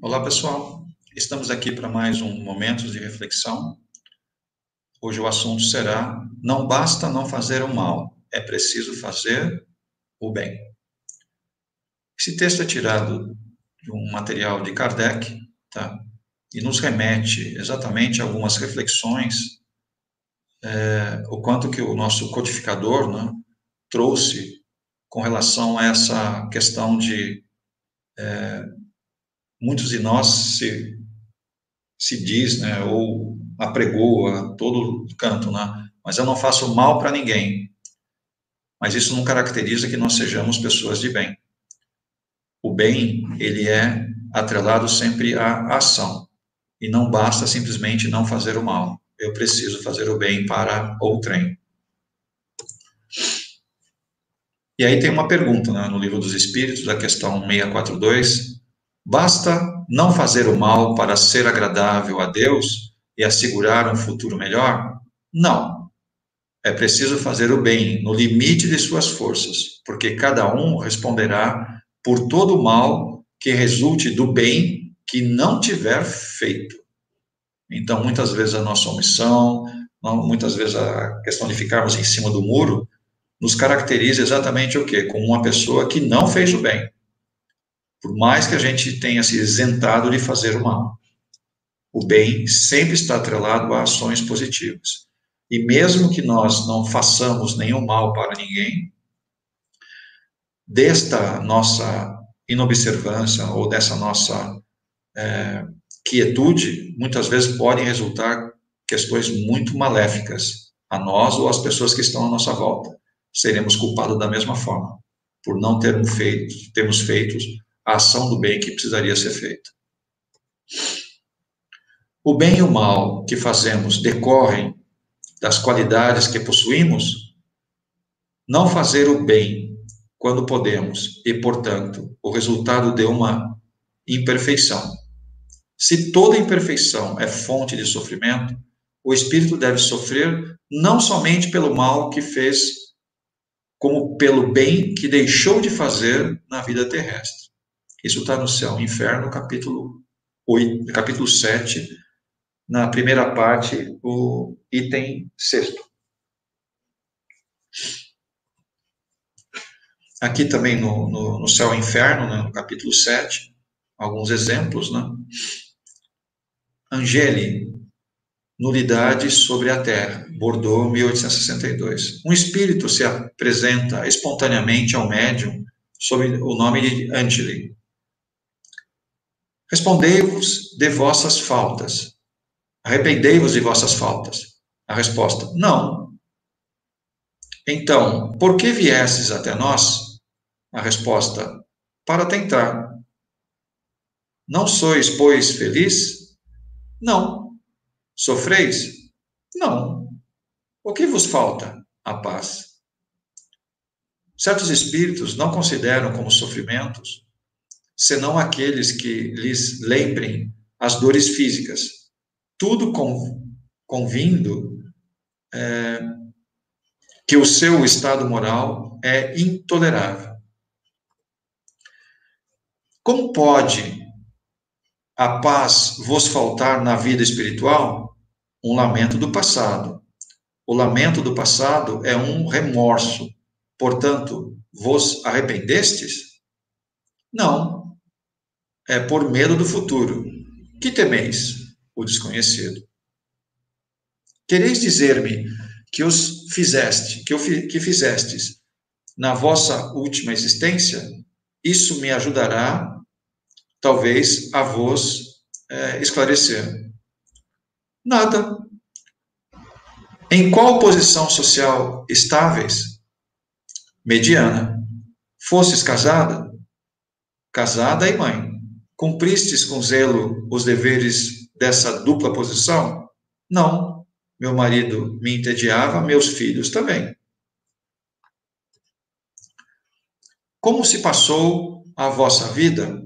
Olá, pessoal. Estamos aqui para mais um momento de reflexão. Hoje o assunto será: não basta não fazer o mal, é preciso fazer o bem. Esse texto é tirado de um material de Kardec, tá? E nos remete exatamente a algumas reflexões, é, o quanto que o nosso codificador, né, trouxe com relação a essa questão de é, muitos de nós se, se diz, né, ou apregou a todo canto, né, mas eu não faço mal para ninguém. Mas isso não caracteriza que nós sejamos pessoas de bem. O bem, ele é atrelado sempre à ação. E não basta simplesmente não fazer o mal. Eu preciso fazer o bem para outrem. E aí tem uma pergunta né, no Livro dos Espíritos, da questão 642, Basta não fazer o mal para ser agradável a Deus e assegurar um futuro melhor? Não. É preciso fazer o bem no limite de suas forças, porque cada um responderá por todo o mal que resulte do bem que não tiver feito. Então, muitas vezes a nossa omissão, muitas vezes a questão de ficarmos em cima do muro, nos caracteriza exatamente o quê? Como uma pessoa que não fez o bem por mais que a gente tenha se isentado de fazer o mal. O bem sempre está atrelado a ações positivas. E mesmo que nós não façamos nenhum mal para ninguém, desta nossa inobservância ou dessa nossa é, quietude, muitas vezes podem resultar questões muito maléficas a nós ou às pessoas que estão à nossa volta. Seremos culpados da mesma forma, por não termos feito, termos feito a ação do bem que precisaria ser feita. O bem e o mal que fazemos decorrem das qualidades que possuímos? Não fazer o bem quando podemos, e, portanto, o resultado de uma imperfeição. Se toda imperfeição é fonte de sofrimento, o espírito deve sofrer não somente pelo mal que fez, como pelo bem que deixou de fazer na vida terrestre. Isso está no Céu e Inferno, capítulo 8, capítulo 7, na primeira parte, o item sexto. Aqui também no, no, no Céu e Inferno, né, no capítulo 7, alguns exemplos, né? Angeli, Nulidade sobre a Terra, Bordeaux, 1862. Um espírito se apresenta espontaneamente ao médium sob o nome de Angeli. Respondei-vos de vossas faltas. Arrependei-vos de vossas faltas. A resposta: Não. Então, por que viestes até nós? A resposta: Para tentar. Não sois, pois, feliz? Não. Sofreis? Não. O que vos falta? A paz. Certos espíritos não consideram como sofrimentos senão aqueles que lhes lembrem as dores físicas. Tudo convindo é, que o seu estado moral é intolerável. Como pode a paz vos faltar na vida espiritual? Um lamento do passado. O lamento do passado é um remorso. Portanto, vos arrependestes? Não, é por medo do futuro. Que temeis? O desconhecido. Quereis dizer-me que os fizeste, que, eu, que fizestes na vossa última existência? Isso me ajudará, talvez, a vos é, esclarecer. Nada. Em qual posição social estáveis? Mediana. Fostes casada? Casada e mãe. Cumpristes com zelo os deveres dessa dupla posição? Não. Meu marido me entediava, meus filhos também. Como se passou a vossa vida?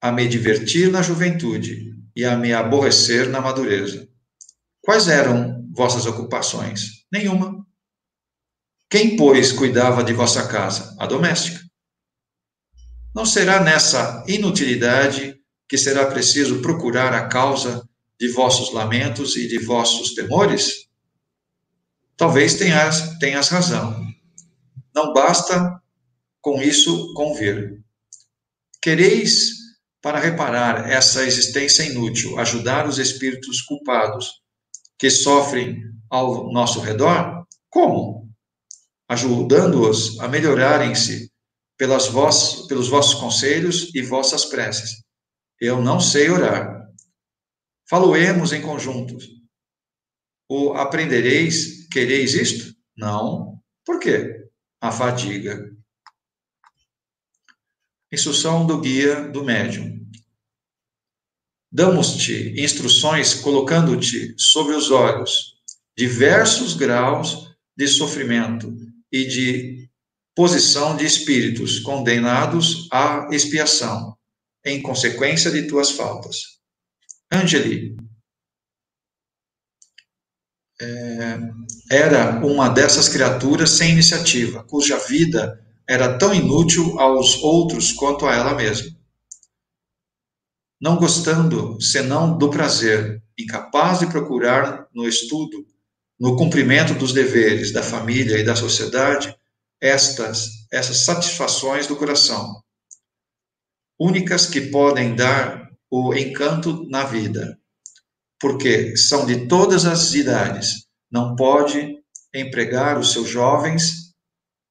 A me divertir na juventude e a me aborrecer na madureza. Quais eram vossas ocupações? Nenhuma. Quem, pois, cuidava de vossa casa? A doméstica. Não será nessa inutilidade que será preciso procurar a causa de vossos lamentos e de vossos temores? Talvez tenhas, tenhas razão. Não basta com isso convir. Quereis, para reparar essa existência inútil, ajudar os espíritos culpados que sofrem ao nosso redor? Como? Ajudando-os a melhorarem-se pelas vos, pelos vossos conselhos e vossas preces. Eu não sei orar. Faloemos em conjunto. O aprendereis, quereis isto? Não. Por quê? A fadiga. Instrução do guia do médium. Damos-te instruções colocando-te sobre os olhos diversos graus de sofrimento e de posição de espíritos condenados à expiação, em consequência de tuas faltas. Angeli é, era uma dessas criaturas sem iniciativa, cuja vida era tão inútil aos outros quanto a ela mesma. Não gostando senão do prazer, incapaz de procurar no estudo, no cumprimento dos deveres da família e da sociedade, estas, essas satisfações do coração, únicas que podem dar o encanto na vida, porque são de todas as idades, não pode empregar os seus jovens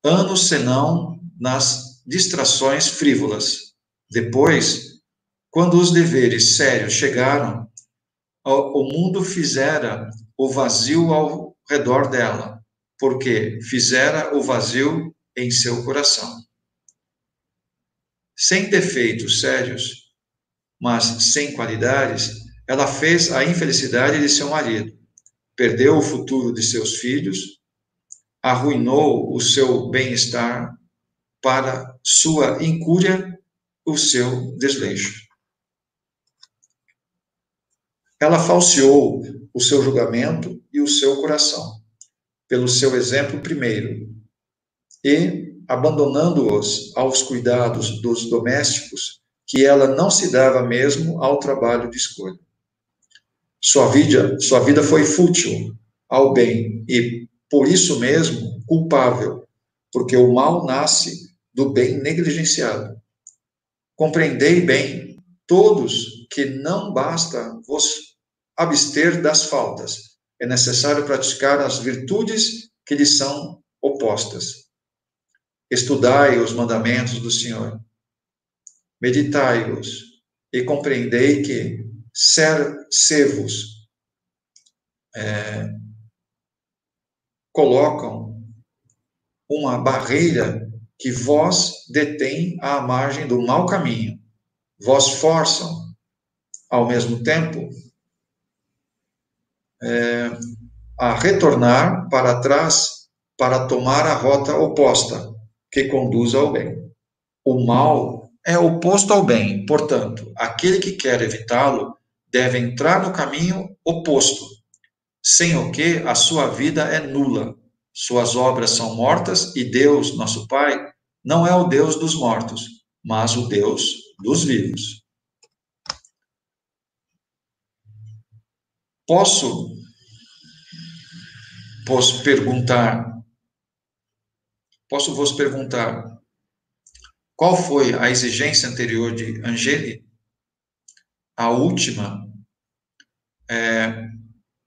anos senão nas distrações frívolas. Depois, quando os deveres sérios chegaram, o mundo fizera o vazio ao redor dela, porque fizera o vazio em seu coração. Sem defeitos sérios, mas sem qualidades, ela fez a infelicidade de seu marido, perdeu o futuro de seus filhos arruinou o seu bem-estar para sua incúria, o seu desleixo. Ela falseou o seu julgamento e o seu coração, pelo seu exemplo primeiro, e, abandonando-os aos cuidados dos domésticos, que ela não se dava mesmo ao trabalho de escolha. Sua vida, sua vida foi fútil ao bem e, por isso mesmo, culpável, porque o mal nasce do bem negligenciado. Compreendei bem, todos, que não basta vos abster das faltas, é necessário praticar as virtudes que lhes são opostas. Estudai os mandamentos do Senhor, meditai-os e compreendei que ser, ser-vos é, colocam uma barreira que vós detém à margem do mau caminho. Vós forçam, ao mesmo tempo, é, a retornar para trás para tomar a rota oposta, que conduz ao bem. O mal é oposto ao bem, portanto, aquele que quer evitá-lo deve entrar no caminho oposto, sem o que a sua vida é nula, suas obras são mortas e Deus, nosso Pai, não é o Deus dos mortos, mas o Deus dos vivos. Posso, posso perguntar, posso vos perguntar, qual foi a exigência anterior de Angeli? A última é,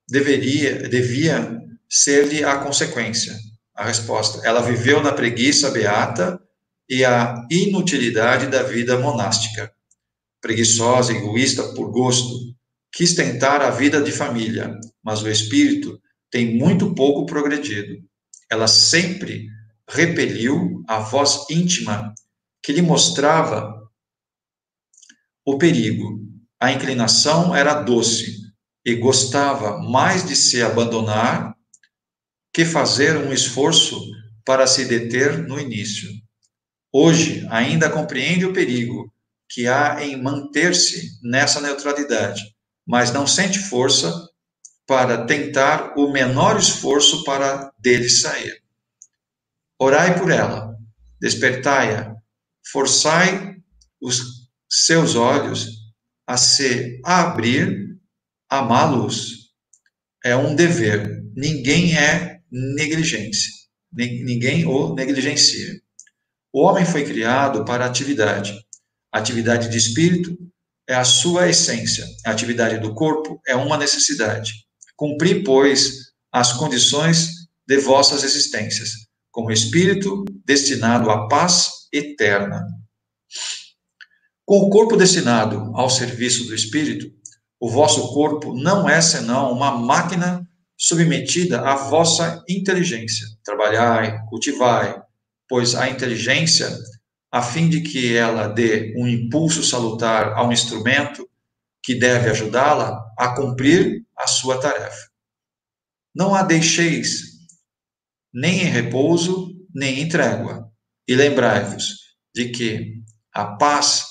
deveria, devia ser-lhe a consequência. A resposta: ela viveu na preguiça beata e a inutilidade da vida monástica. Preguiçosa, egoísta por gosto, quis tentar a vida de família, mas o espírito tem muito pouco progredido. Ela sempre repeliu a voz íntima que lhe mostrava o perigo. A inclinação era doce, e gostava mais de se abandonar que fazer um esforço para se deter no início. Hoje ainda compreende o perigo que há em manter-se nessa neutralidade, mas não sente força para tentar o menor esforço para dele sair. Orai por ela, despertai-a, forçai os seus olhos a se abrir à má luz. É um dever. Ninguém é negligência. Ninguém o negligencia. O homem foi criado para atividade. Atividade de espírito é a sua essência. A atividade do corpo é uma necessidade. Cumpri, pois, as condições de vossas existências, como espírito destinado à paz eterna. Com o corpo destinado ao serviço do espírito, o vosso corpo não é senão uma máquina submetida à vossa inteligência. Trabalhai, cultivai, pois a inteligência, a fim de que ela dê um impulso salutar ao instrumento que deve ajudá-la a cumprir a sua tarefa. Não a deixeis nem em repouso, nem em trégua. E lembrai-vos de que a paz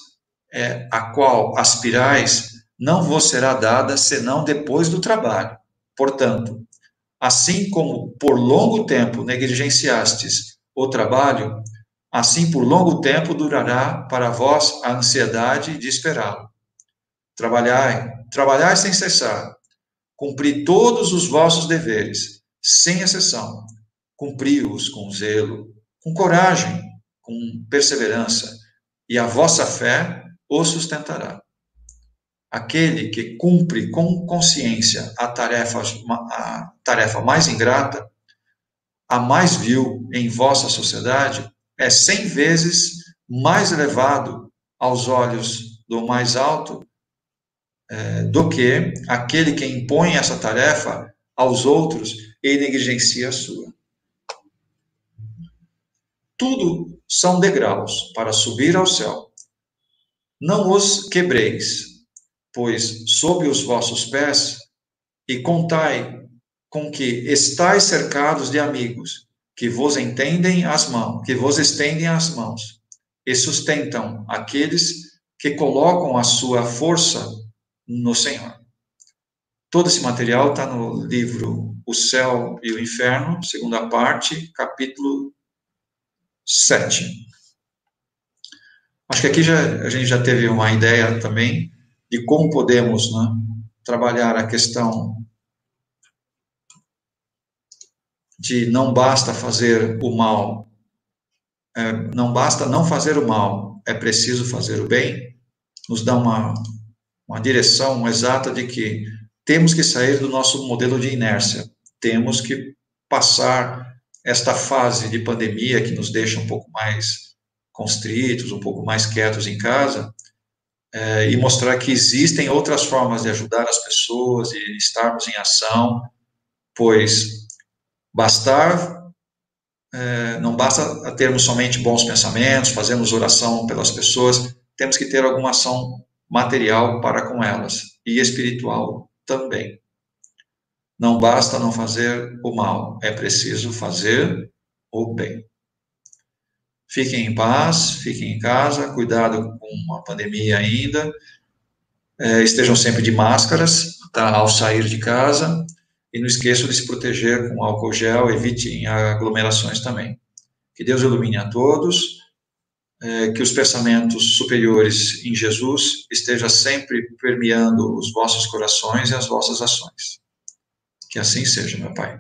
é, a qual aspirais não vos será dada senão depois do trabalho. Portanto, assim como por longo tempo negligenciastes o trabalho, assim por longo tempo durará para vós a ansiedade de esperá-lo. Trabalhai, trabalhai sem cessar, cumpri todos os vossos deveres, sem exceção, cumpri-os com zelo, com coragem, com perseverança, e a vossa fé o sustentará. Aquele que cumpre com consciência a tarefa, a tarefa mais ingrata, a mais vil em vossa sociedade, é cem vezes mais elevado aos olhos do mais alto é, do que aquele que impõe essa tarefa aos outros e negligencia a sua. Tudo são degraus para subir ao céu. Não os quebreis, pois sob os vossos pés, e contai com que estáis cercados de amigos, que vos entendem as mãos, que vos estendem as mãos, e sustentam aqueles que colocam a sua força no Senhor. Todo esse material está no livro O Céu e o Inferno, segunda parte, capítulo 7. Acho que aqui já, a gente já teve uma ideia também de como podemos né, trabalhar a questão de não basta fazer o mal, é, não basta não fazer o mal, é preciso fazer o bem, nos dá uma, uma direção exata de que temos que sair do nosso modelo de inércia, temos que passar esta fase de pandemia que nos deixa um pouco mais constritos, um pouco mais quietos em casa, é, e mostrar que existem outras formas de ajudar as pessoas e estarmos em ação, pois bastar, é, não basta termos somente bons pensamentos, fazermos oração pelas pessoas, temos que ter alguma ação material para com elas e espiritual também. Não basta não fazer o mal, é preciso fazer o bem. Fiquem em paz, fiquem em casa, cuidado com a pandemia ainda, é, estejam sempre de máscaras tá, ao sair de casa e não esqueçam de se proteger com álcool gel, evitem aglomerações também. Que Deus ilumine a todos, é, que os pensamentos superiores em Jesus estejam sempre permeando os vossos corações e as vossas ações. Que assim seja, meu Pai.